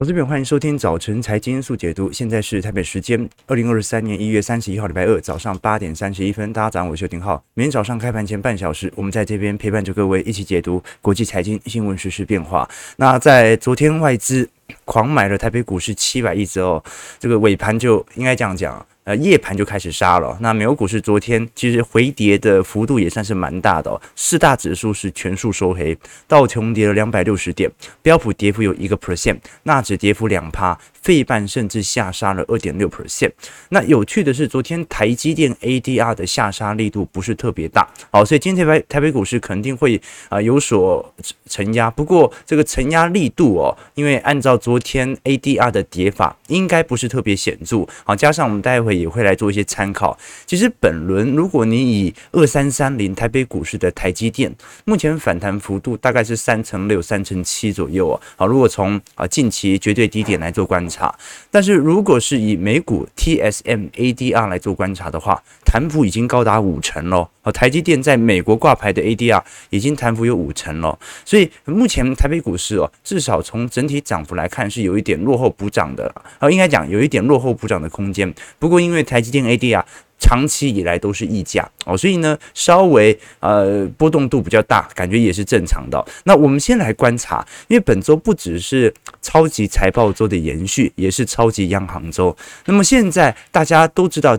投资朋友，欢迎收听早晨财经速解读。现在是台北时间二零二三年一月三十一号礼拜二早上八点三十一分。大家早上好，我是邱廷浩。每天早上开盘前半小时，我们在这边陪伴着各位一起解读国际财经新闻、时事变化。那在昨天外资狂买了台北股市七百亿之后，这个尾盘就应该这样讲。呃，夜盘就开始杀了。那美国股市昨天其实回跌的幅度也算是蛮大的哦。四大指数是全数收黑，道琼跌了两百六十点，标普跌幅有一个 percent，纳指跌幅两趴，费半甚至下杀了二点六 percent。那有趣的是，昨天台积电 ADR 的下杀力度不是特别大，好，所以今天台北台北股市肯定会啊、有所承压。不过这个承压力度哦，因为按照昨天 ADR 的跌法，应该不是特别显著。好，加上我们待会。也会来做一些参考。其实本轮，如果你以二三三零台北股市的台积电，目前反弹幅度大概是三成六、三成七左右哦。好，如果从啊近期绝对低点来做观察，但是如果是以美股 TSM ADR 来做观察的话，弹幅已经高达五成喽。好，台积电在美国挂牌的 ADR 已经弹幅有五成了。所以目前台北股市哦，至少从整体涨幅来看是有一点落后补涨的。啊，应该讲有一点落后补涨的空间。不过因因为台积电 ADR 长期以来都是溢价哦，所以呢稍微呃波动度比较大，感觉也是正常的。那我们先来观察，因为本周不只是超级财报周的延续，也是超级央行周。那么现在大家都知道。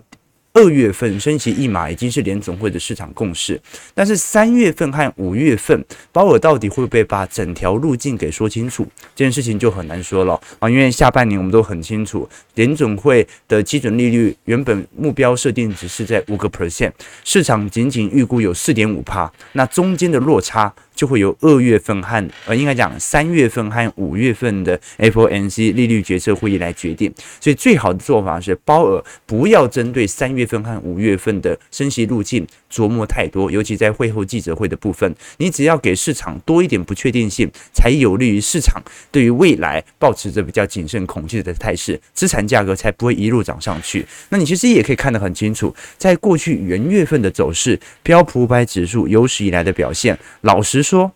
二月份升息一码已经是联总会的市场共识，但是三月份和五月份，鲍尔到底会不会把整条路径给说清楚？这件事情就很难说了啊！因为下半年我们都很清楚，联总会的基准利率原本目标设定值是在五个 percent，市场仅仅预估有四点五趴，那中间的落差。就会由二月份和呃，应该讲三月份和五月份的 FOMC 利率决策会议来决定。所以最好的做法是，包尔不要针对三月份和五月份的升息路径琢磨太多，尤其在会后记者会的部分，你只要给市场多一点不确定性，才有利于市场对于未来保持着比较谨慎恐惧的态势，资产价格才不会一路涨上去。那你其实也可以看得很清楚，在过去元月份的走势，标普五百指数有史以来的表现，老实说。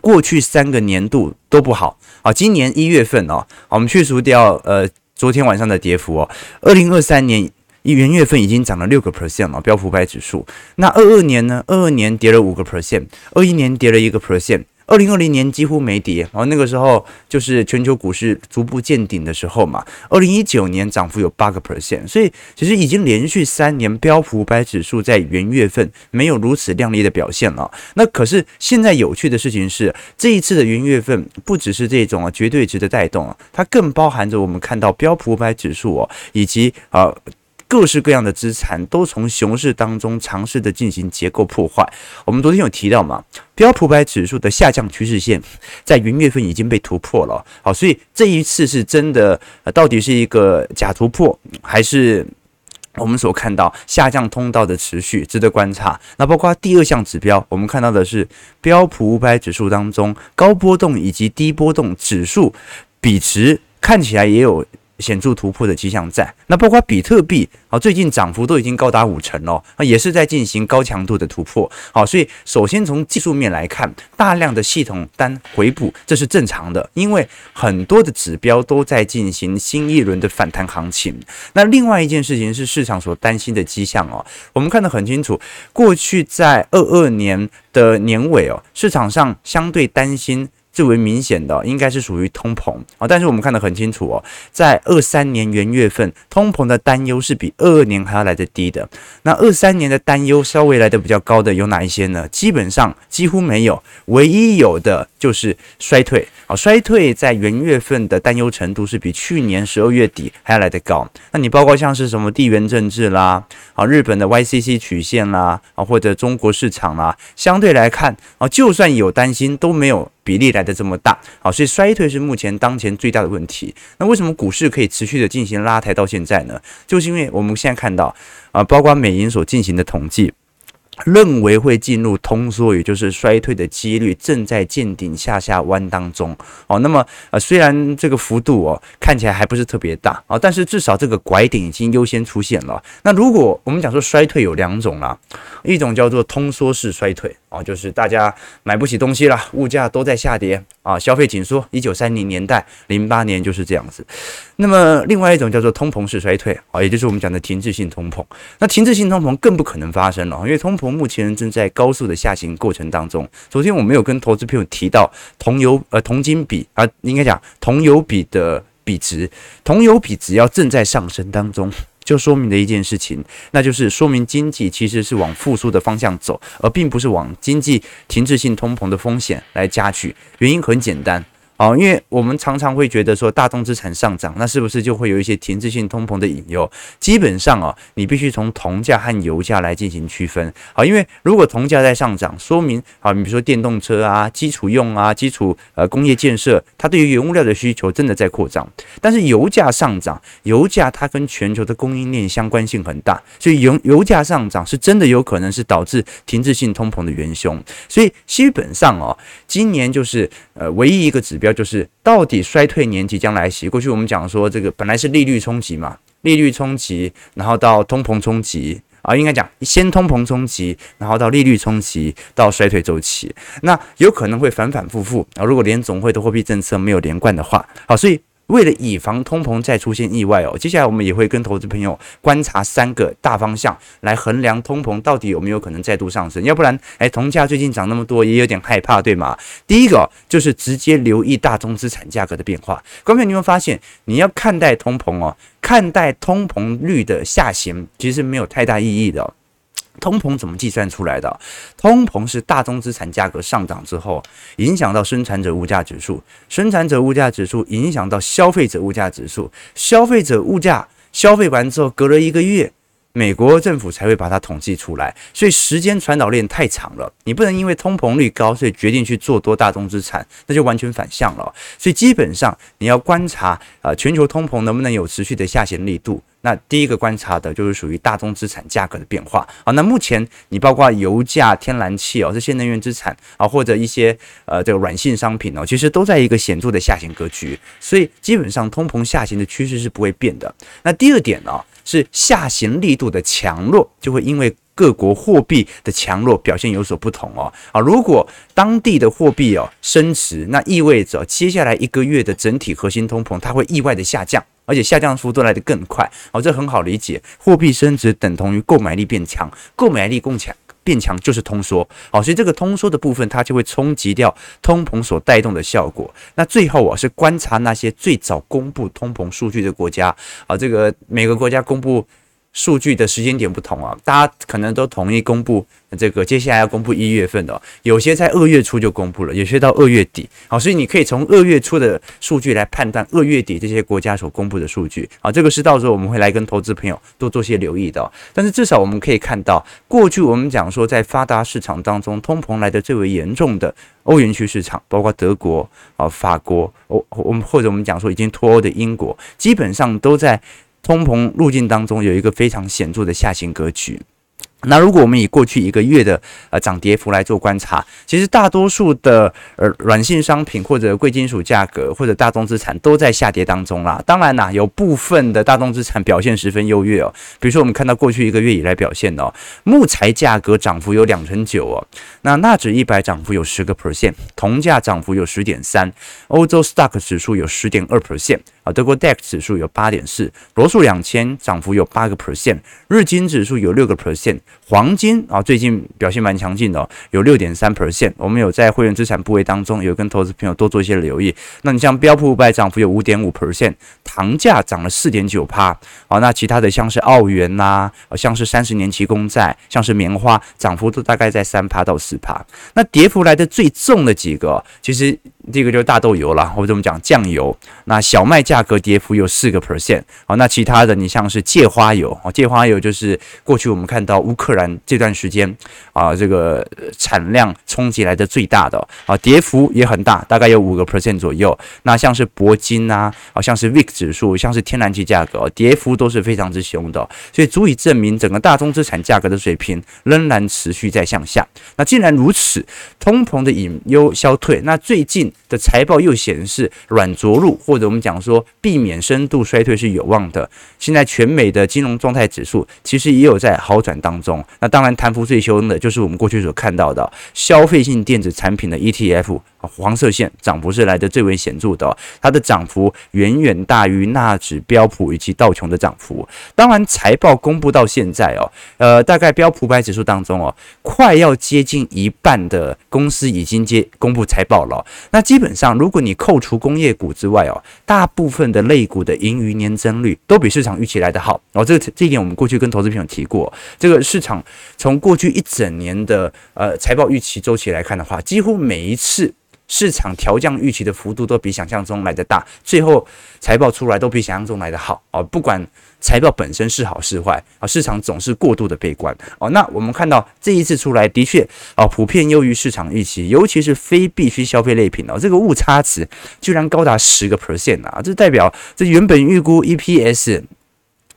过去三个年度都不好啊，今年一月份哦，我们去除掉呃昨天晚上的跌幅哦，二零二三年一元月份已经涨了六个 percent 了，标普五百指数。那二二年呢？二二年跌了五个 percent，二一年跌了一个 percent。二零二零年几乎没跌，然后那个时候就是全球股市逐步见顶的时候嘛。二零一九年涨幅有八个 percent，所以其实已经连续三年标普五百指数在元月份没有如此亮丽的表现了。那可是现在有趣的事情是，这一次的元月份不只是这种啊绝对值的带动啊，它更包含着我们看到标普五百指数哦，以及啊。各式各样的资产都从熊市当中尝试的进行结构破坏。我们昨天有提到嘛，标普百指数的下降趋势线在元月份已经被突破了。好，所以这一次是真的，到底是一个假突破，还是我们所看到下降通道的持续，值得观察。那包括第二项指标，我们看到的是标普五百指数当中高波动以及低波动指数比值看起来也有。显著突破的迹象在，那包括比特币啊，最近涨幅都已经高达五成了，啊，也是在进行高强度的突破。好，所以首先从技术面来看，大量的系统单回补，这是正常的，因为很多的指标都在进行新一轮的反弹行情。那另外一件事情是市场所担心的迹象哦，我们看得很清楚，过去在二二年的年尾哦，市场上相对担心。最为明显的应该是属于通膨啊，但是我们看得很清楚哦，在二三年元月份，通膨的担忧是比二二年还要来得低的。那二三年的担忧稍微来得比较高的有哪一些呢？基本上几乎没有，唯一有的就是衰退啊，衰退在元月份的担忧程度是比去年十二月底还要来得高。那你包括像是什么地缘政治啦，啊，日本的 YCC 曲线啦，啊，或者中国市场啦，相对来看啊，就算有担心都没有。比例来的这么大，好，所以衰退是目前当前最大的问题。那为什么股市可以持续的进行拉抬到现在呢？就是因为我们现在看到啊，包括美银所进行的统计，认为会进入通缩，也就是衰退的几率正在见顶下下弯当中。哦，那么呃，虽然这个幅度哦看起来还不是特别大啊，但是至少这个拐点已经优先出现了。那如果我们讲说衰退有两种啦，一种叫做通缩式衰退。啊，就是大家买不起东西了，物价都在下跌啊，消费紧缩。一九三零年代、零八年就是这样子。那么另外一种叫做通膨式衰退啊，也就是我们讲的停滞性通膨。那停滞性通膨更不可能发生了，因为通膨目前正在高速的下行过程当中。昨天我没有跟投资朋友提到铜油呃铜金比啊，应该讲铜油比的比值，铜油比只要正在上升当中。就说明了一件事情，那就是说明经济其实是往复苏的方向走，而并不是往经济停滞性通膨的风险来加剧。原因很简单。哦，因为我们常常会觉得说大宗资产上涨，那是不是就会有一些停滞性通膨的引诱？基本上啊，你必须从铜价和油价来进行区分。好，因为如果铜价在上涨，说明啊，你比如说电动车啊、基础用啊、基础呃工业建设，它对于原物料的需求真的在扩张。但是油价上涨，油价它跟全球的供应链相关性很大，所以油油价上涨是真的有可能是导致停滞性通膨的元凶。所以基本上哦，今年就是呃唯一一个指标。就是到底衰退年即将来袭。过去我们讲说，这个本来是利率冲击嘛，利率冲击，然后到通膨冲击啊，应该讲先通膨冲击，然后到利率冲击，到衰退周期，那有可能会反反复复啊。如果连总会的货币政策没有连贯的话，好，所以。为了以防通膨再出现意外哦，接下来我们也会跟投资朋友观察三个大方向来衡量通膨到底有没有可能再度上升。要不然，哎，铜价最近涨那么多，也有点害怕，对吗？第一个就是直接留意大宗资产价格的变化。观众，你会发现，你要看待通膨哦，看待通膨率的下行，其实没有太大意义的。通膨怎么计算出来的？通膨是大宗资产价格上涨之后，影响到生产者物价指数，生产者物价指数影响到消费者物价指数，消费者物价消费完之后，隔了一个月，美国政府才会把它统计出来。所以时间传导链太长了，你不能因为通膨率高，所以决定去做多大宗资产，那就完全反向了。所以基本上你要观察啊、全球通膨能不能有持续的下行力度。那第一个观察的就是属于大宗资产价格的变化啊。那目前你包括油价、天然气哦这些能源资产啊，或者一些呃这个软性商品哦，其实都在一个显著的下行格局，所以基本上通膨下行的趋势是不会变的。那第二点呢，是下行力度的强弱就会因为各国货币的强弱表现有所不同哦。啊，如果当地的货币哦升值，那意味着接下来一个月的整体核心通膨它会意外的下降。而且下降幅度来得更快，好，这很好理解。货币升值等同于购买力变强，购买力更强变强就是通缩，好，所以这个通缩的部分它就会冲击掉通膨所带动的效果。那最后啊，是观察那些最早公布通膨数据的国家，啊，这个每个国家公布数据的时间点不同啊，大家可能都统一公布。这个接下来要公布一月份的，有些在二月初就公布了，有些到二月底。好，所以你可以从二月初的数据来判断二月底这些国家所公布的数据。好，这个是到时候我们会来跟投资朋友多做些留意的。但是至少我们可以看到，过去我们讲说在发达市场当中，通膨来的最为严重的欧元区市场，包括德国啊、法国，我我们或者我们讲说已经脱欧的英国，基本上都在通膨路径当中有一个非常显著的下行格局。那如果我们以过去一个月的呃涨跌幅来做观察，其实大多数的呃软性商品或者贵金属价格或者大宗资产都在下跌当中啦。当然啦，有部分的大宗资产表现十分优越哦。比如说我们看到过去一个月以来表现哦，木材价格涨幅有两成九哦，那纳指一百涨幅有十个 percent，铜价涨幅有十点三，欧洲 Stock 指数有十点二 percent。啊，德国 DAX 指数有八点四，罗素两千涨幅有八个 percent，日经指数有六个 percent，黄金啊最近表现蛮强劲的，哦，有六点三 percent。我们有在会员资产部位当中有跟投资朋友多做一些留意。那你像标普五百涨幅有五点五 percent，糖价涨了四点九趴。好，那其他的像是澳元呐，啊，像是三十年期公债，像是棉花，涨幅都大概在三趴到四趴。那跌幅来的最重的几个，其实这个就是大豆油了，或者我们讲酱油，那小麦价。格跌幅有四个 percent，好，那其他的你像是芥花油，啊，芥花油就是过去我们看到乌克兰这段时间啊，这个产量冲击来的最大的啊，跌幅也很大，大概有五个 percent 左右。那像是铂金啊，好像是 VIX 指数，像是天然气价格，跌幅都是非常之凶的，所以足以证明整个大宗资产价格的水平仍然持续在向下。那既然如此，通膨的隐忧消退，那最近的财报又显示软着陆，或者我们讲说避免深度衰退是有望的。现在全美的金融状态指数其实也有在好转当中。那当然，弹幅最凶的就是我们过去所看到的消费性电子产品的 ETF。黄色线涨幅是来得最为显著的，它的涨幅远远大于纳指、标普以及道琼的涨幅。当然，财报公布到现在哦，呃，大概标普百指数当中哦，快要接近一半的公司已经接公布财报了。那基本上，如果你扣除工业股之外哦，大部分的类股的盈余年增率都比市场预期来得好。然后这个这一点，我们过去跟投资朋友提过，这个市场从过去一整年的呃财报预期周期来看的话，几乎每一次。市场调降预期的幅度都比想象中来得大，最后财报出来都比想象中来得好哦。不管财报本身是好是坏啊，市场总是过度的悲观哦。那我们看到这一次出来的确啊，普遍优于市场预期，尤其是非必需消费类品哦，这个误差值居然高达十个 percent 啊，这代表这原本预估 EPS。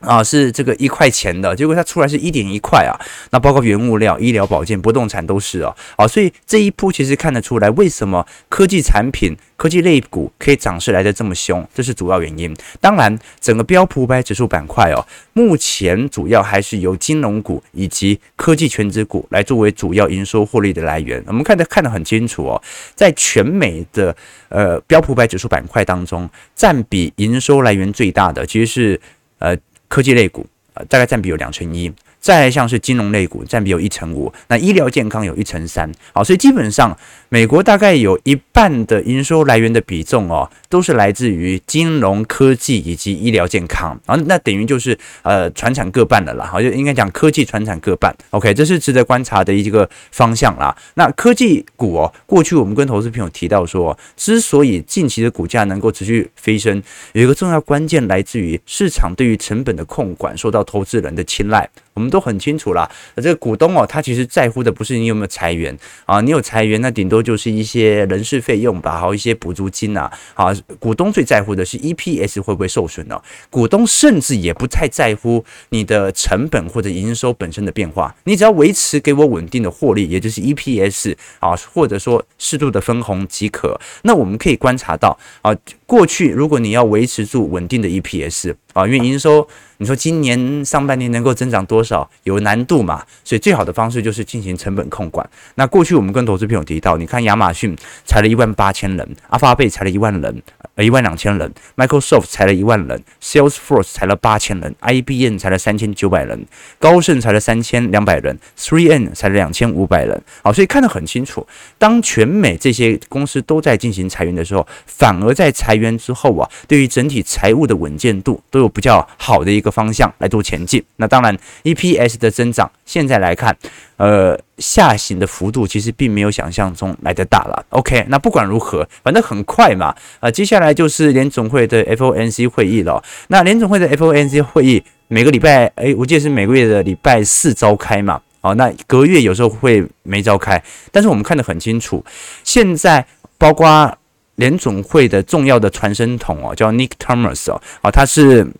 啊，是这个一块钱的，结果它出来是一点一块啊。那包括原物料、医疗保健、不动产都是哦。啊，所以这一波其实看得出来，为什么科技产品、科技类股可以涨势来得这么凶，这是主要原因。当然，整个标普五百指数板块哦，目前主要还是由金融股以及科技权值股来作为主要营收获利的来源。我们看得看得很清楚哦，在全美的呃标普五百指数板块当中，占比营收来源最大的其实是呃。科技类股啊，大概占比有两成一。再像是金融类股占比有一成五，那医疗健康有一成三，好，所以基本上美国大概有一半的营收来源的比重哦，都是来自于金融科技以及医疗健康，啊，那等于就是呃传产各半的啦，好，就应该讲科技传产各半，OK，这是值得观察的一个方向啦。那科技股哦，过去我们跟投资朋友提到说，之所以近期的股价能够持续飞升，有一个重要关键来自于市场对于成本的控管受到投资人的青睐。我们都很清楚啦，这个股东哦，他其实在乎的不是你有没有裁员啊，你有裁员，那顶多就是一些人事费用吧，还有一些补助金呐，啊，股东最在乎的是 EPS 会不会受损呢？股东甚至也不太在乎你的成本或者营收本身的变化，你只要维持给我稳定的获利，也就是 EPS 啊，或者说适度的分红即可。那我们可以观察到啊，过去如果你要维持住稳定的 EPS 啊，因为营收。你说今年上半年能够增长多少？有难度嘛？所以最好的方式就是进行成本控管。那过去我们跟投资朋友提到，你看亚马逊裁了一万八千人，阿发贝裁了一万人，呃一万两千人，Microsoft 裁了一万人，Salesforce 裁了八千人，IBM 裁了三千九百人，高盛裁了三千两百人，3M 裁了两千五百人。好，所以看得很清楚，当全美这些公司都在进行裁员的时候，反而在裁员之后啊，对于整体财务的稳健度都有比较好的一个。方向来做前进，那当然 EPS 的增长现在来看，呃，下行的幅度其实并没有想象中来得大了。OK，那不管如何，反正很快嘛，呃，接下来就是联总会的 FOMC 会议了。那联总会的 FOMC 会议每个礼拜，诶，我记得是每个月的礼拜四召开嘛。哦，那隔月有时候会没召开，但是我们看得很清楚，现在包括联总会的重要的传声筒哦，叫 Nick Thomas 哦，啊，他是。《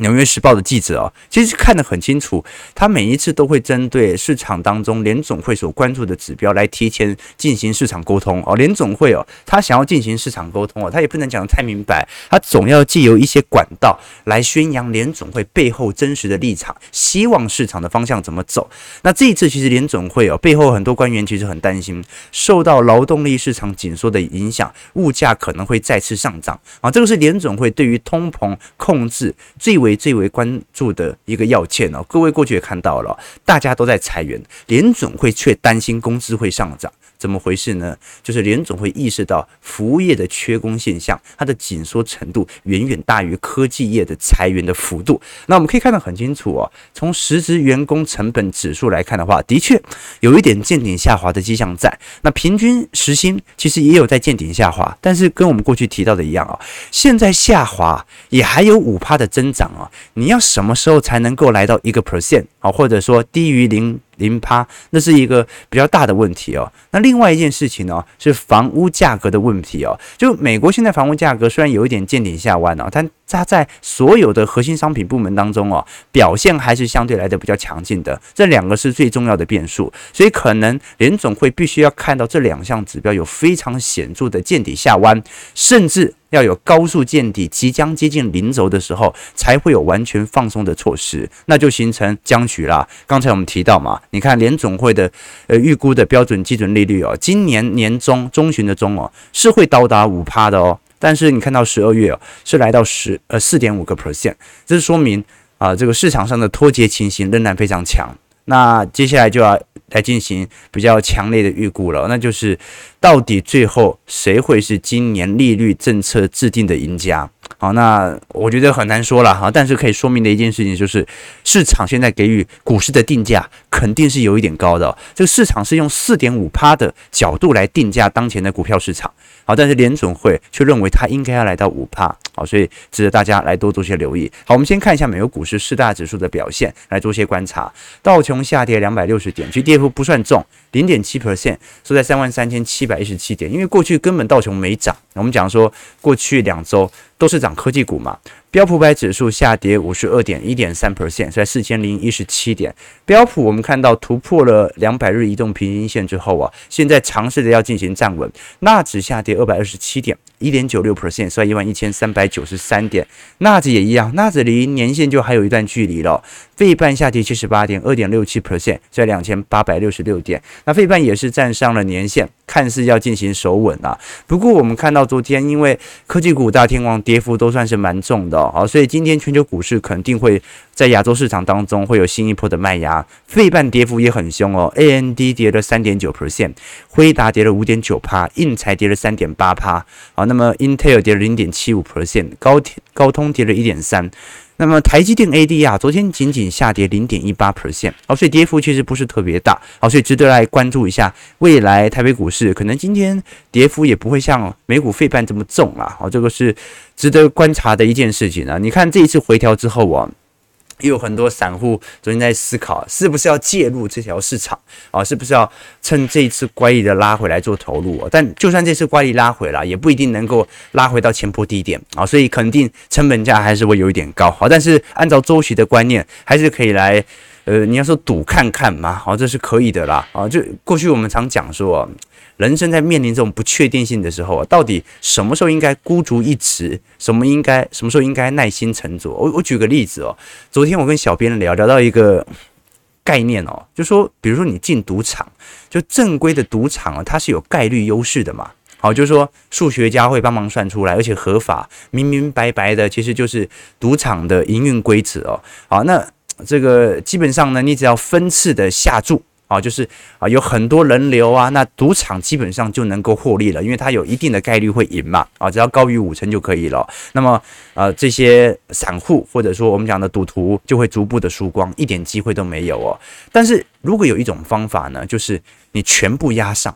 纽约时报》的记者哦，其实看得很清楚，他每一次都会针对市场当中联总会所关注的指标来提前进行市场沟通哦。联总会哦，他想要进行市场沟通哦，他也不能讲得太明白，他总要借由一些管道来宣扬联总会背后真实的立场，希望市场的方向怎么走。那这一次其实联总会哦，背后很多官员其实很担心，受到劳动力市场紧缩的影响，物价可能会再次上涨啊。这个是联总会对于通膨控制最为最为关注的一个要件哦，各位过去也看到了，大家都在裁员，联总会却担心工资会上涨。怎么回事呢？就是联总会意识到服务业的缺工现象，它的紧缩程度远远大于科技业的裁员的幅度。那我们可以看得很清楚哦，从实职员工成本指数来看的话，的确有一点见顶下滑的迹象在。那平均时薪其实也有在见顶下滑，但是跟我们过去提到的一样啊，现在下滑也还有五趴的增长啊。你要什么时候才能够来到一个 percent 啊，或者说低于零零趴，那是一个比较大的问题哦。那另外一件事情呢，是房屋价格的问题哦。就美国现在房屋价格虽然有一点见顶下弯哦，但它在所有的核心商品部门当中哦，表现还是相对来的比较强劲的。这两个是最重要的变数，所以可能联总会必须要看到这两项指标有非常显著的见底下弯，甚至。要有高速见底，即将接近零轴的时候，才会有完全放松的措施，那就形成僵局啦。刚才我们提到嘛，你看联总会的呃预估的标准基准利率哦，今年年中中旬的中哦是会到达五趴的哦，但是你看到十二月哦是来到十呃四点五个 percent，这是说明啊、这个市场上的脱节情形仍然非常强。那接下来就要来进行比较强烈的预估了，那就是到底最后谁会是今年利率政策制定的赢家？好，那我觉得很难说了哈，但是可以说明的一件事情就是，市场现在给予股市的定价肯定是有一点高的。这个市场是用四点五趴的角度来定价当前的股票市场，好，但是联准会却认为它应该要来到五帕，好，所以值得大家来多做些留意。好，我们先看一下美国股市四大指数的表现，来做些观察。道琼下跌两百六十点，其实跌幅不算重。零点七 percent，收在三万三千七百一十七点。因为过去根本道琼没涨，我们讲说过去两周都是涨科技股嘛。标普百指数下跌五十二点一点三 percent，在四千零一十七点。标普我们看到突破了两百日移动平均线之后啊，现在尝试着要进行站稳。纳指下跌二百二十七点一点九六 percent，在一万一千三百九十三点。纳指也一样，纳指离年线就还有一段距离了。费半下跌七十八点二点六七 percent，在两千八百六十六点。那费半也是站上了年线，看似要进行守稳啊。不过我们看到昨天，因为科技股大天王跌幅都算是蛮重的。好，所以今天全球股市肯定会在亚洲市场当中会有新一波的卖压，费半跌幅也很凶哦，AMD 跌了三点九 percent，辉达跌了五点九趴，印才跌了三点八趴，好，那么 Intel 跌了零点七五 percent，高高通跌了一点三。那么台积电 ADR 昨天仅仅下跌零点一八 percent，好，所以跌幅其实不是特别大，好，所以值得来关注一下未来台北股市，可能今天跌幅也不会像美股费半这么重啦，好，这个是值得观察的一件事情啊。你看这一次回调之后啊。也有很多散户昨天在思考，是不是要介入这条市场啊？是不是要趁这一次乖离的拉回来做投入啊？但就算这次乖离拉回来，也不一定能够拉回到前波低点啊，所以肯定成本价还是会有一点高。好，但是按照周期的观念，还是可以来，呃，你要说赌看看嘛，好，这是可以的啦。啊，就过去我们常讲说。人生在面临这种不确定性的时候啊，到底什么时候应该孤注一掷，什么应该什么时候应该耐心沉着？我我举个例子哦，昨天我跟小编聊聊到一个概念哦，就说比如说你进赌场，就正规的赌场啊，它是有概率优势的嘛。好，就是说数学家会帮忙算出来，而且合法，明明白白的，其实就是赌场的营运规则哦。好，那这个基本上呢，你只要分次的下注。啊，就是啊，有很多人流啊，那赌场基本上就能够获利了，因为它有一定的概率会赢嘛，啊，只要高于五成就可以了。那么，呃，这些散户或者说我们讲的赌徒就会逐步的输光，一点机会都没有哦。但是如果有一种方法呢，就是你全部押上，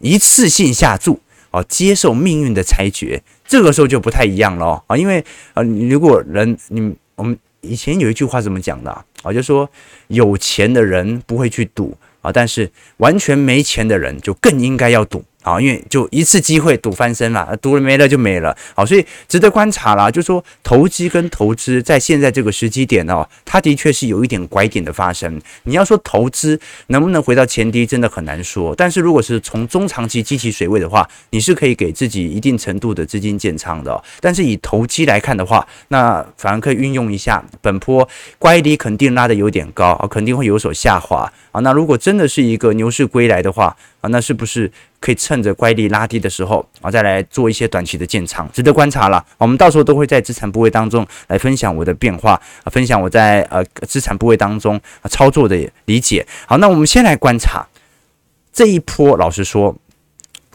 一次性下注，啊，接受命运的裁决，这个时候就不太一样了啊，因为啊，如果人你我们以前有一句话怎么讲的啊，就说有钱的人不会去赌。但是完全没钱的人就更应该要赌。啊，因为就一次机会赌翻身了，赌了没了就没了。好，所以值得观察啦。就说投机跟投资在现在这个时机点哦，它的确是有一点拐点的发生。你要说投资能不能回到前低，真的很难说。但是如果是从中长期积起水位的话，你是可以给自己一定程度的资金建仓的。但是以投机来看的话，那反而可以运用一下本波乖离肯定拉得有点高啊，肯定会有所下滑啊。那如果真的是一个牛市归来的话啊，那是不是？可以趁着乖离拉低的时候啊，再来做一些短期的建仓，值得观察了。我们到时候都会在资产部位当中来分享我的变化，啊分享我在呃资产部位当中啊操作的理解。好，那我们先来观察这一波，老实说。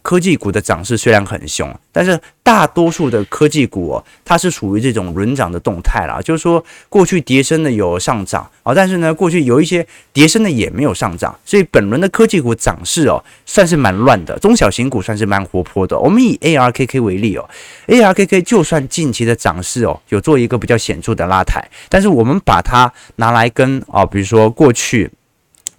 科技股的涨势虽然很凶，但是大多数的科技股哦，它是属于这种轮涨的动态啦。就是说，过去跌升的有上涨啊，但是呢，过去有一些跌升的也没有上涨，所以本轮的科技股涨势哦，算是蛮乱的。中小型股算是蛮活泼的。我们以 ARKK 为例哦，ARKK 就算近期的涨势哦，有做一个比较显著的拉抬，但是我们把它拿来跟啊，比如说过去。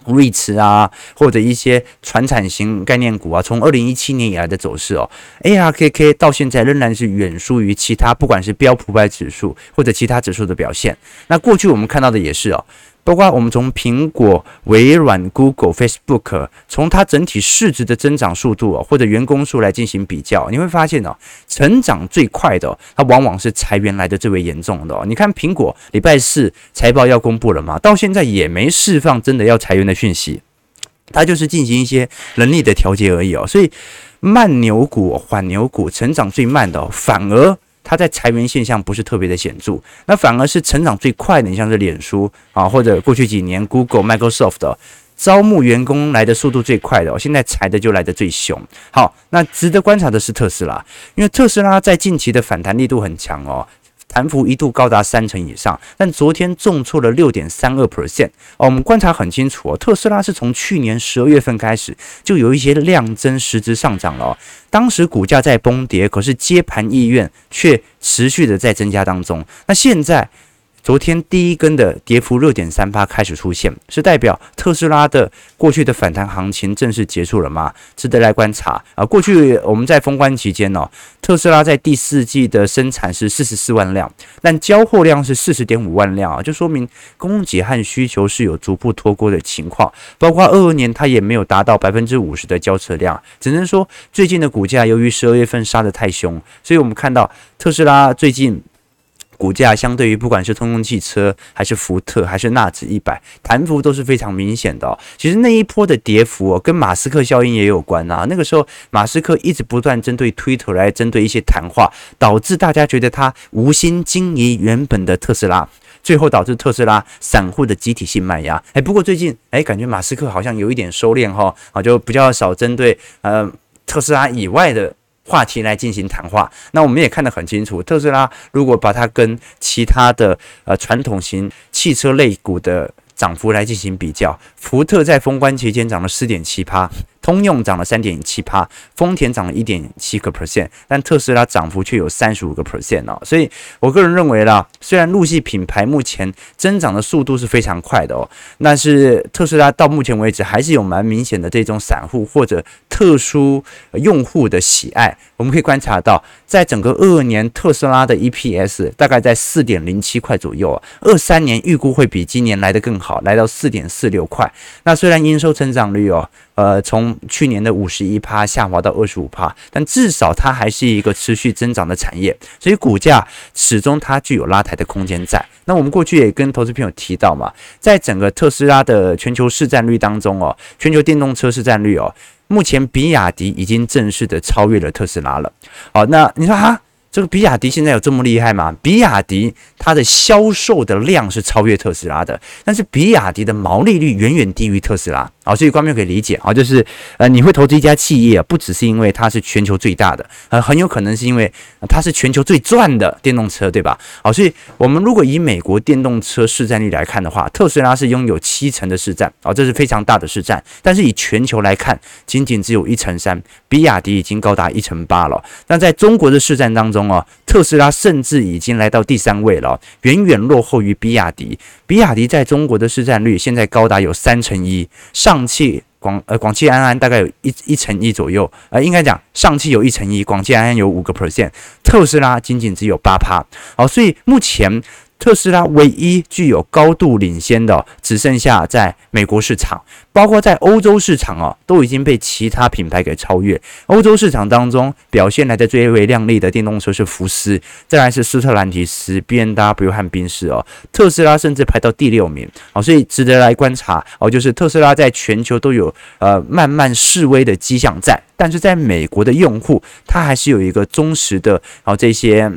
瑞驰啊，或者一些传产型概念股啊，从二零一七年以来的走势哦，ARKK 到现在仍然是远输于其他，不管是标普百指数或者其他指数的表现。那过去我们看到的也是哦，包括我们从苹果、微软、Google、Facebook，从它整体市值的增长速度哦，或者员工数来进行比较，你会发现哦，成长最快的，它往往是裁员来的最为严重的。你看苹果礼拜四财报要公布了嘛，到现在也没释放真的要裁员的讯息，它就是进行一些人力的调节而已哦。所以慢牛股、缓牛股成长最慢的，反而。它在裁员现象不是特别的显著，那反而是成长最快的，你像是脸书啊，或者过去几年 Google、Microsoft 的招募员工来的速度最快的，哦，现在裁的就来的最凶。好，那值得观察的是特斯拉，因为特斯拉在近期的反弹力度很强哦。盘幅一度高达三成以上，但昨天重挫了六点三二 percent。哦，我们观察很清楚哦，特斯拉是从去年十二月份开始就有一些量增实质上涨了。当时股价在崩跌，可是接盘意愿却持续的在增加当中。那现在。昨天第一根的跌幅六点三八开始出现，是代表特斯拉的过去的反弹行情正式结束了吗？值得来观察啊！过去我们在封关期间哦，特斯拉在第四季的生产是四十四万辆，但交货量是四十点五万辆啊，就说明供给和需求是有逐步脱钩的情况。包括二二年它也没有达到百分之五十的交车量，只能说最近的股价由于十二月份杀得太凶，所以我们看到特斯拉最近。股价相对于不管是通用汽车还是福特还是纳指一百，弹幅都是非常明显的哦。其实那一波的跌幅哦，跟马斯克效应也有关啊。那个时候马斯克一直不断针对 Twitter 来针对一些谈话，导致大家觉得他无心经营原本的特斯拉，最后导致特斯拉散户的集体性卖压。哎，不过最近哎，感觉马斯克好像有一点收敛哈，啊，就比较少针对呃特斯拉以外的。话题来进行谈话，那我们也看得很清楚，特斯拉如果把它跟其他的呃传统型汽车类股的涨幅来进行比较，福特在封关期间涨了四点七趴。通用涨了三点七趴，丰田涨了一点七个 percent，但特斯拉涨幅却有三十五个 percent 哦。所以我个人认为啦，虽然陆系品牌目前增长的速度是非常快的哦，但是特斯拉到目前为止还是有蛮明显的这种散户或者特殊用户的喜爱。我们可以观察到，在整个二二年特斯拉的 EPS 大概在四点零七块左右啊，二三年预估会比今年来得更好，来到四点四六块。那虽然营收成长率哦。呃，从去年的五十一趴下滑到二十五趴，但至少它还是一个持续增长的产业，所以股价始终它具有拉抬的空间在。那我们过去也跟投资朋友提到嘛，在整个特斯拉的全球市占率当中哦，全球电动车市占率哦，目前比亚迪已经正式的超越了特斯拉了。好，那你说哈？这个比亚迪现在有这么厉害吗？比亚迪它的销售的量是超越特斯拉的，但是比亚迪的毛利率远远低于特斯拉啊，所以观众可以理解啊，就是呃，你会投资一家企业啊，不只是因为它是全球最大的，呃，很有可能是因为它是全球最赚的电动车，对吧？好，所以我们如果以美国电动车市占率来看的话，特斯拉是拥有七成的市占啊，这是非常大的市占，但是以全球来看，仅仅只有一成三，比亚迪已经高达一成八了。那在中国的市占当中，哦，特斯拉甚至已经来到第三位了，远远落后于比亚迪。比亚迪在中国的市占率现在高达有三成一，上上汽广呃广汽安安大概有一一乘一左右，呃，应该讲上汽有一乘一，广汽安安有五个 percent，特斯拉仅仅只有八趴。好，所以目前。特斯拉唯一具有高度领先的，只剩下在美国市场，包括在欧洲市场哦，都已经被其他品牌给超越。欧洲市场当中表现来的最为亮丽的电动车是福斯，再来是斯特兰提斯、B N W 和宾士哦，特斯拉甚至排到第六名哦，所以值得来观察哦，就是特斯拉在全球都有呃慢慢式微的迹象在，但是在美国的用户，他还是有一个忠实的哦这些。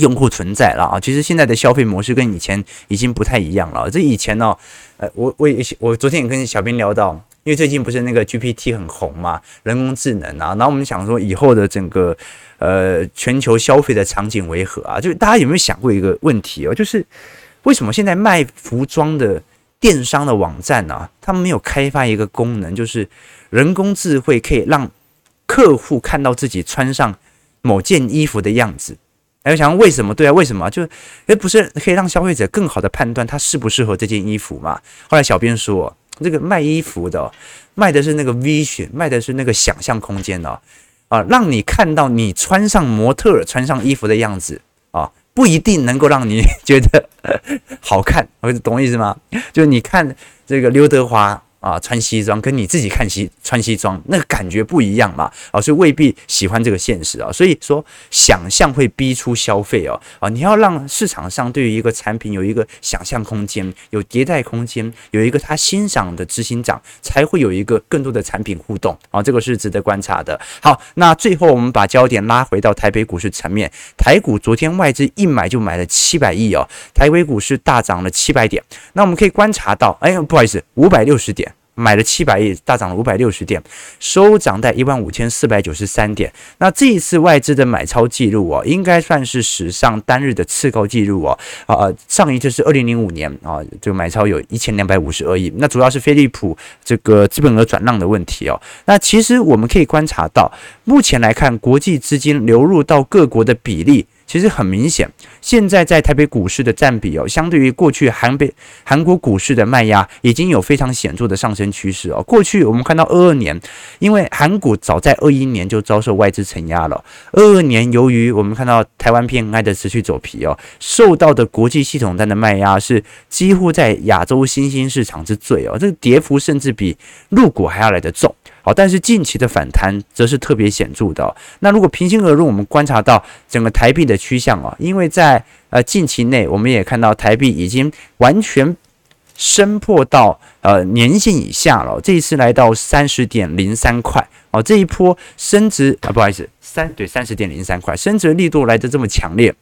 用户存在了啊，其实现在的消费模式跟以前已经不太一样了。这以前呢，呃，我我也我昨天也跟小编聊到，因为最近不是那个 GPT 很红嘛，人工智能啊，然后我们想说以后的整个呃全球消费的场景为何啊？就大家有没有想过一个问题哦，就是为什么现在卖服装的电商的网站呢，啊，他们没有开发一个功能，就是人工智慧可以让客户看到自己穿上某件衣服的样子。还有想为什么？对啊，为什么？就诶，不是可以让消费者更好的判断他适不适合这件衣服吗？后来小编说，这个卖衣服的，卖的是那个 vision，卖的是那个想象空间哦啊，让你看到你穿上模特穿上衣服的样子啊，不一定能够让你觉得 好看，懂我意思吗？就你看这个刘德华。啊，穿西装跟你自己看西穿西装那个感觉不一样嘛，啊，所以未必喜欢这个现实啊，所以说想象会逼出消费哦，啊，你要让市场上对于一个产品有一个想象空间，有迭代空间，有一个他欣赏的执行长，才会有一个更多的产品互动啊，这个是值得观察的。好，那最后我们把焦点拉回到台北股市层面，台股昨天外资一买就买了七百亿哦，台北股市大涨了七百点，那我们可以观察到，哎，不好意思，五百六十点。买了七百亿，大涨了五百六十点，收涨在一万五千四百九十三点。那这一次外资的买超记录哦，应该算是史上单日的次高记录哦。啊，上一次是二零零五年啊，这个买超有一千两百五十二亿。那主要是飞利浦这个资本额转让的问题哦。那其实我们可以观察到，目前来看，国际资金流入到各国的比例。其实很明显，现在在台北股市的占比哦，相对于过去韩北韩国股市的卖压，已经有非常显著的上升趋势哦。过去我们看到二二年，因为韩股早在二一年就遭受外资承压了。二二年由于我们看到台湾 PMI 的持续走皮哦，受到的国际系统单的卖压是几乎在亚洲新兴市场之最哦，这个跌幅甚至比陆股还要来得重。好，但是近期的反弹则是特别显著的。那如果平心而论，我们观察到整个台币的趋向啊，因为在呃近期内，我们也看到台币已经完全升破到呃年线以下了。这一次来到三十点零三块哦，这一波升值啊，不好意思，三对三十点零三块，升值力度来得这么强烈，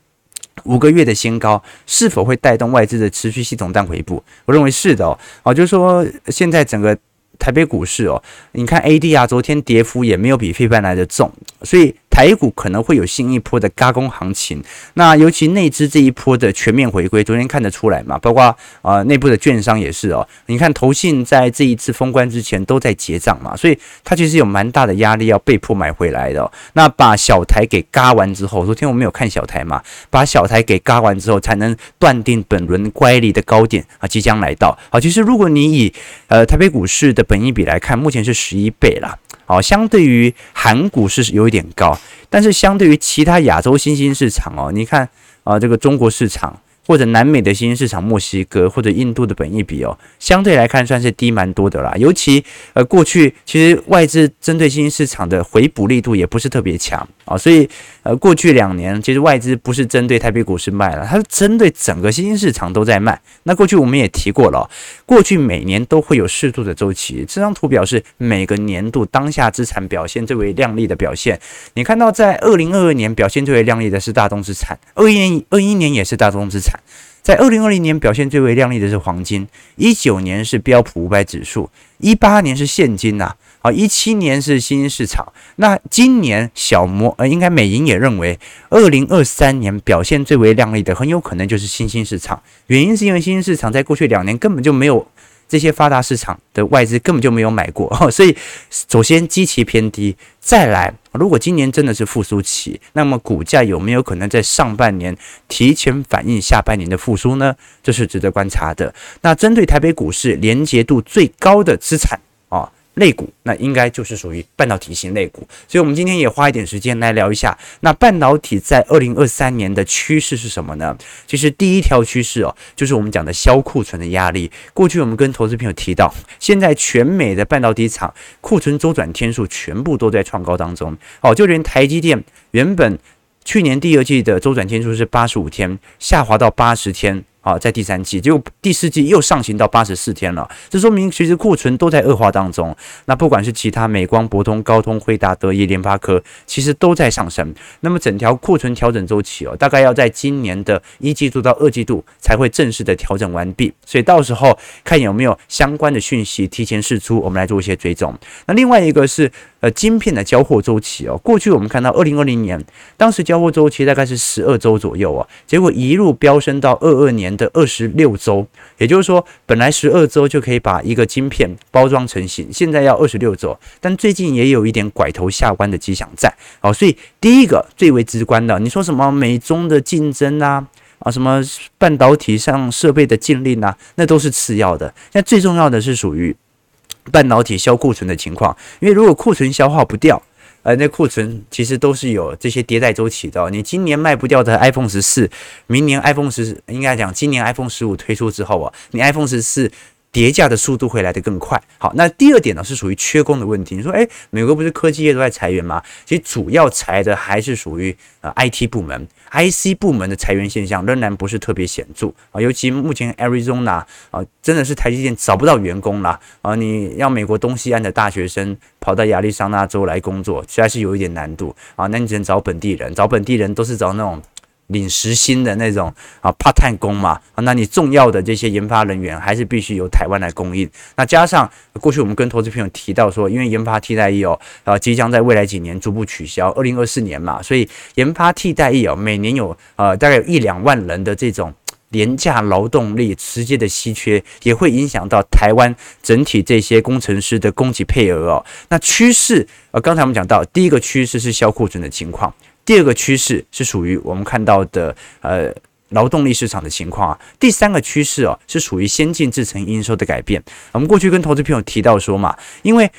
五个月的新高，是否会带动外资的持续系统单回补？我认为是的哦。哦，就是说现在整个。台北股市哦，你看 ADR 昨天跌幅也没有比费半来的重，所以。台股可能会有新一波的嘎工行情，那尤其内资这一波的全面回归，昨天看得出来嘛，包括啊、呃、内部的券商也是哦，你看投信在这一次封关之前都在结账嘛，所以它其实有蛮大的压力要被迫买回来的、那把小台给嘎完之后，昨天我们有看小台嘛，把小台给嘎完之后，才能断定本轮乖离的高点啊即将来到。好，其实如果你以呃台北股市的本益比来看，目前是十一倍啦。哦，相对于韩股是有一点高，但是相对于其他亚洲新兴市场哦，你看啊，这个中国市场。或者南美的新兴市场，墨西哥或者印度的本益比哦，相对来看算是低蛮多的啦。尤其呃，过去其实外资针对新兴市场的回补力度也不是特别强啊，所以呃，过去两年其实外资不是针对台北股市卖了，它是针对整个新兴市场都在卖。那过去我们也提过了，过去每年都会有适度的周期。这张图表示每个年度当下资产表现最为亮丽的表现。你看到在二零二二年表现最为亮丽的是大宗资产，二一年二一年也是大宗资产。在二零二零年表现最为亮丽的是黄金，一九年是标普五百指数，一八年是现金呐，啊一七年是新兴市场。那今年小摩呃，应该美银也认为，二零二三年表现最为亮丽的很有可能就是新兴市场。原因是因为新兴市场在过去两年根本就没有。这些发达市场的外资根本就没有买过，所以首先基期偏低，再来，如果今年真的是复苏期，那么股价有没有可能在上半年提前反映下半年的复苏呢？这是值得观察的。那针对台北股市连结度最高的资产。类股，那应该就是属于半导体型类股，所以我们今天也花一点时间来聊一下，那半导体在二零二三年的趋势是什么呢？其实第一条趋势哦，就是我们讲的销库存的压力。过去我们跟投资朋友提到，现在全美的半导体厂库存周转天数全部都在创高当中，哦，就连台积电原本去年第二季的周转天数是八十五天，下滑到八十天。好，在第三季，结果第四季又上行到八十四天了，这说明其实库存都在恶化当中。那不管是其他美光、博通、高通、辉达、德仪、联发科，其实都在上升。那么整条库存调整周期哦，大概要在今年的一季度到二季度才会正式的调整完毕。所以到时候看有没有相关的讯息提前释出，我们来做一些追踪。那另外一个是呃晶片的交货周期哦，过去我们看到二零二零年当时交货周期大概是十二周左右哦，结果一路飙升到二二年的二十六周，也就是说，本来十二周就可以把一个晶片包装成型，现在要二十六周。但最近也有一点拐头下弯的迹象在。好，所以第一个最为直观的，你说什么美中的竞争啊，啊，什么半导体上设备的禁令啊，那都是次要的。那最重要的是属于半导体销库存的情况，因为如果库存消化不掉。呃，那库存其实都是有这些迭代周期的。你今年卖不掉的 iPhone 十四，明年 iPhone 十应该讲，今年 iPhone 十五推出之后啊，你 iPhone 十四。叠加的速度会来得更快。好，那第二点呢是属于缺工的问题。你说，诶，美国不是科技业都在裁员吗？其实主要裁的还是属于呃 IT 部门，IC 部门的裁员现象仍然不是特别显著啊。尤其目前 Arizona 啊，真的是台积电找不到员工了啊。你要美国东西岸的大学生跑到亚利桑那州来工作，实在是有一点难度啊。那你只能找本地人，找本地人都是找那种。领时薪的那种啊，part time 工嘛啊，那你重要的这些研发人员还是必须由台湾来供应。那加上过去我们跟投资朋友提到说，因为研发替代役哦，啊，即将在未来几年逐步取消，二零二四年嘛，所以研发替代役哦，每年有呃大概有一两万人的这种廉价劳动力直接的稀缺，也会影响到台湾整体这些工程师的供给配额哦。那趋势呃，刚才我们讲到第一个趋势是销库存的情况。第二个趋势是属于我们看到的呃劳动力市场的情况啊，第三个趋势哦是属于先进制成营收的改变。我们过去跟投资朋友提到说嘛，因为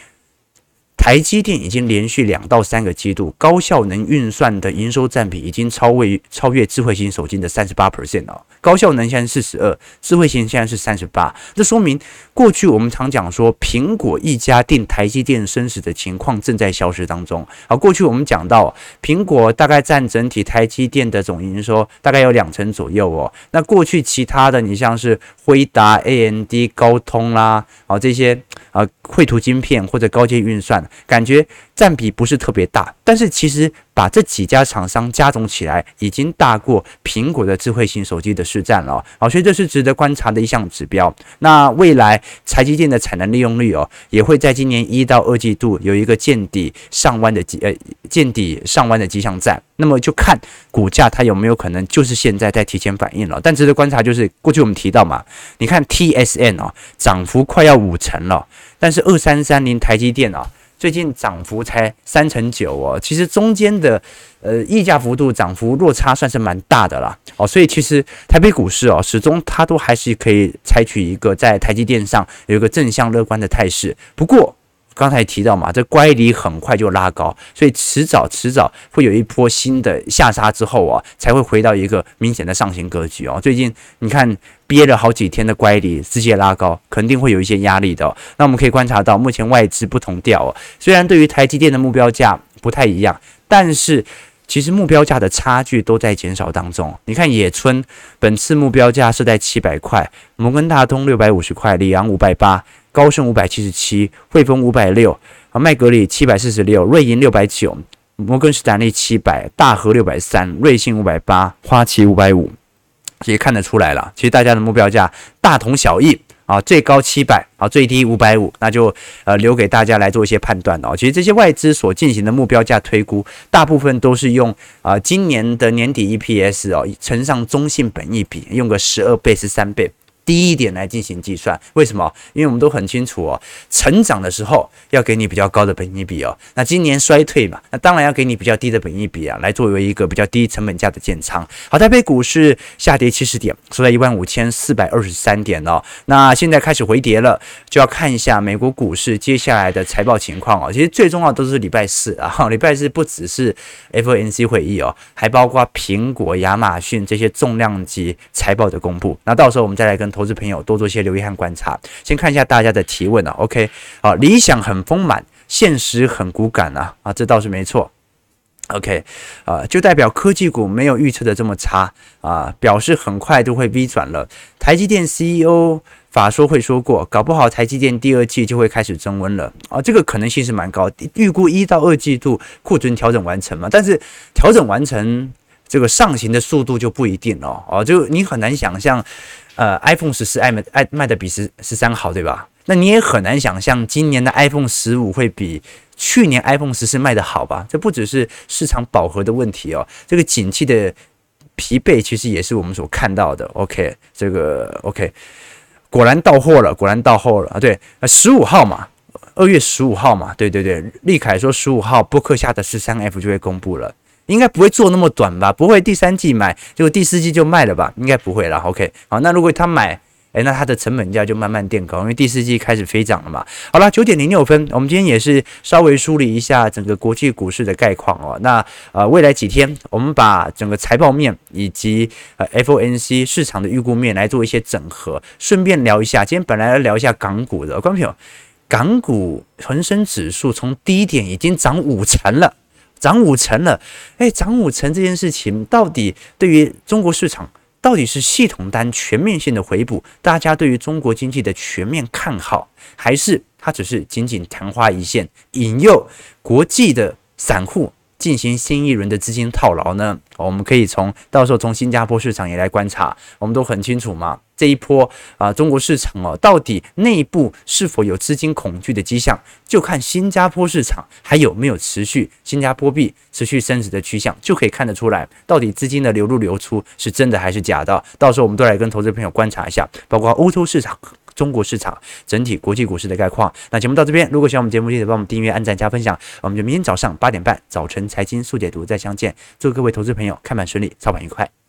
台积电已经连续两到三个季度高效能运算的营收占比已经超越超越智慧型手机的三十八 percent 了。高效能现在是四十二，智慧型现在是三十八。这说明过去我们常讲说苹果一家定台积电生死的情况正在消失当中。好，过去我们讲到苹果大概占整体台积电的总营收大概有两成左右哦。那过去其他的你像是辉达、AMD、高通啦，啊这些啊绘图晶片或者高阶运算。感觉占比不是特别大，但是其实把这几家厂商加总起来，已经大过苹果的智慧型手机的市占了。好，所以这是值得观察的一项指标。那未来台积电的产能利用率哦，也会在今年一到二季度有一个见底上弯的迹呃见底上弯的迹象在。那么就看股价它有没有可能就是现在在提前反应了。但值得观察就是过去我们提到嘛，你看 TSM 哦，涨幅快要五成了，但是二三三零台积电啊。最近涨幅才三成九哦，其实中间的呃溢价幅度涨幅落差算是蛮大的啦哦，所以其实台北股市哦始终它都还是可以采取一个在台积电上有一个正向乐观的态势，不过。刚才提到嘛，这乖离很快就拉高，所以迟早迟早会有一波新的下杀之后啊，才会回到一个明显的上行格局哦。最近你看憋了好几天的乖离直接拉高，肯定会有一些压力的。那我们可以观察到，目前外资不同调哦，虽然对于台积电的目标价不太一样，但是其实目标价的差距都在减少当中。你看野村本次目标价是在七百块，摩根大通六百五十块，里昂五百八。高盛五百七十七，汇丰五百六，啊，麦格里七百四十六，瑞银六百九，摩根士丹利七百，大和六百三，瑞信五百八，花旗五百五，也看得出来了，其实大家的目标价大同小异啊，最高七百啊，最低五百五，那就呃留给大家来做一些判断哦。其实这些外资所进行的目标价推估，大部分都是用啊今年的年底 EPS 哦乘上中性本益比，用个十二倍十三倍。低一点来进行计算，为什么？因为我们都很清楚哦，成长的时候要给你比较高的本益比哦。那今年衰退嘛，那当然要给你比较低的本益比啊，来作为一个比较低成本价的建仓。好，台北股市下跌七十点，收在一万五千四百二十三点哦。那现在开始回跌了，就要看一下美国股市接下来的财报情况哦。其实最重要都是礼拜四啊，礼拜四不只是 FOMC 会议哦，还包括苹果、亚马逊这些重量级财报的公布。那到时候我们再来跟。投资朋友多做些留意和观察。先看一下大家的提问啊，OK，啊，理想很丰满，现实很骨感啊，啊，这倒是没错。OK，啊，就代表科技股没有预测的这么差啊，表示很快就会 V 转了。台积电 CEO 法说会说过，搞不好台积电第二季就会开始增温了啊，这个可能性是蛮高，预估一到二季度库存调整完成嘛，但是调整完成这个上行的速度就不一定了哦，就你很难想象。呃，iPhone 十四爱卖爱卖的比十十三好，对吧？那你也很难想象今年的 iPhone 十五会比去年 iPhone 十四卖的好吧？这不只是市场饱和的问题哦，这个景气的疲惫其实也是我们所看到的。OK，这个 OK，果然到货了，果然到货了啊！对，呃，十五号嘛，二月十五号嘛，对对对，立凯说十五号播客下的十三 F 就会公布了。应该不会做那么短吧？不会第三季买，结果第四季就卖了吧？应该不会啦。OK，好，那如果他买，诶，那它的成本价就慢慢垫高，因为第四季开始飞涨了嘛。好了，九点零六分，我们今天也是稍微梳理一下整个国际股市的概况哦。那呃，未来几天我们把整个财报面以及呃 FOMC 市场的预估面来做一些整合，顺便聊一下。今天本来要聊一下港股的观众朋友，港股恒生指数从低点已经涨五成了，涨五成了。哎，涨五成这件事情到底对于中国市场？到底是系统单全面性的回补，大家对于中国经济的全面看好，还是它只是仅仅昙花一现，引诱国际的散户进行新一轮的资金套牢呢？我们可以从到时候从新加坡市场也来观察，我们都很清楚嘛。这一波啊，中国市场哦，到底内部是否有资金恐惧的迹象，就看新加坡市场还有没有持续新加坡币持续升值的趋向，就可以看得出来，到底资金的流入流出是真的还是假的。到时候我们都来跟投资朋友观察一下，包括欧洲市场、中国市场整体国际股市的概况。那节目到这边，如果喜欢我们节目，记得帮我们订阅、按赞、加分享。我们就明天早上八点半早晨财经速解读再相见。祝各位投资朋友看盘顺利，操盘愉快。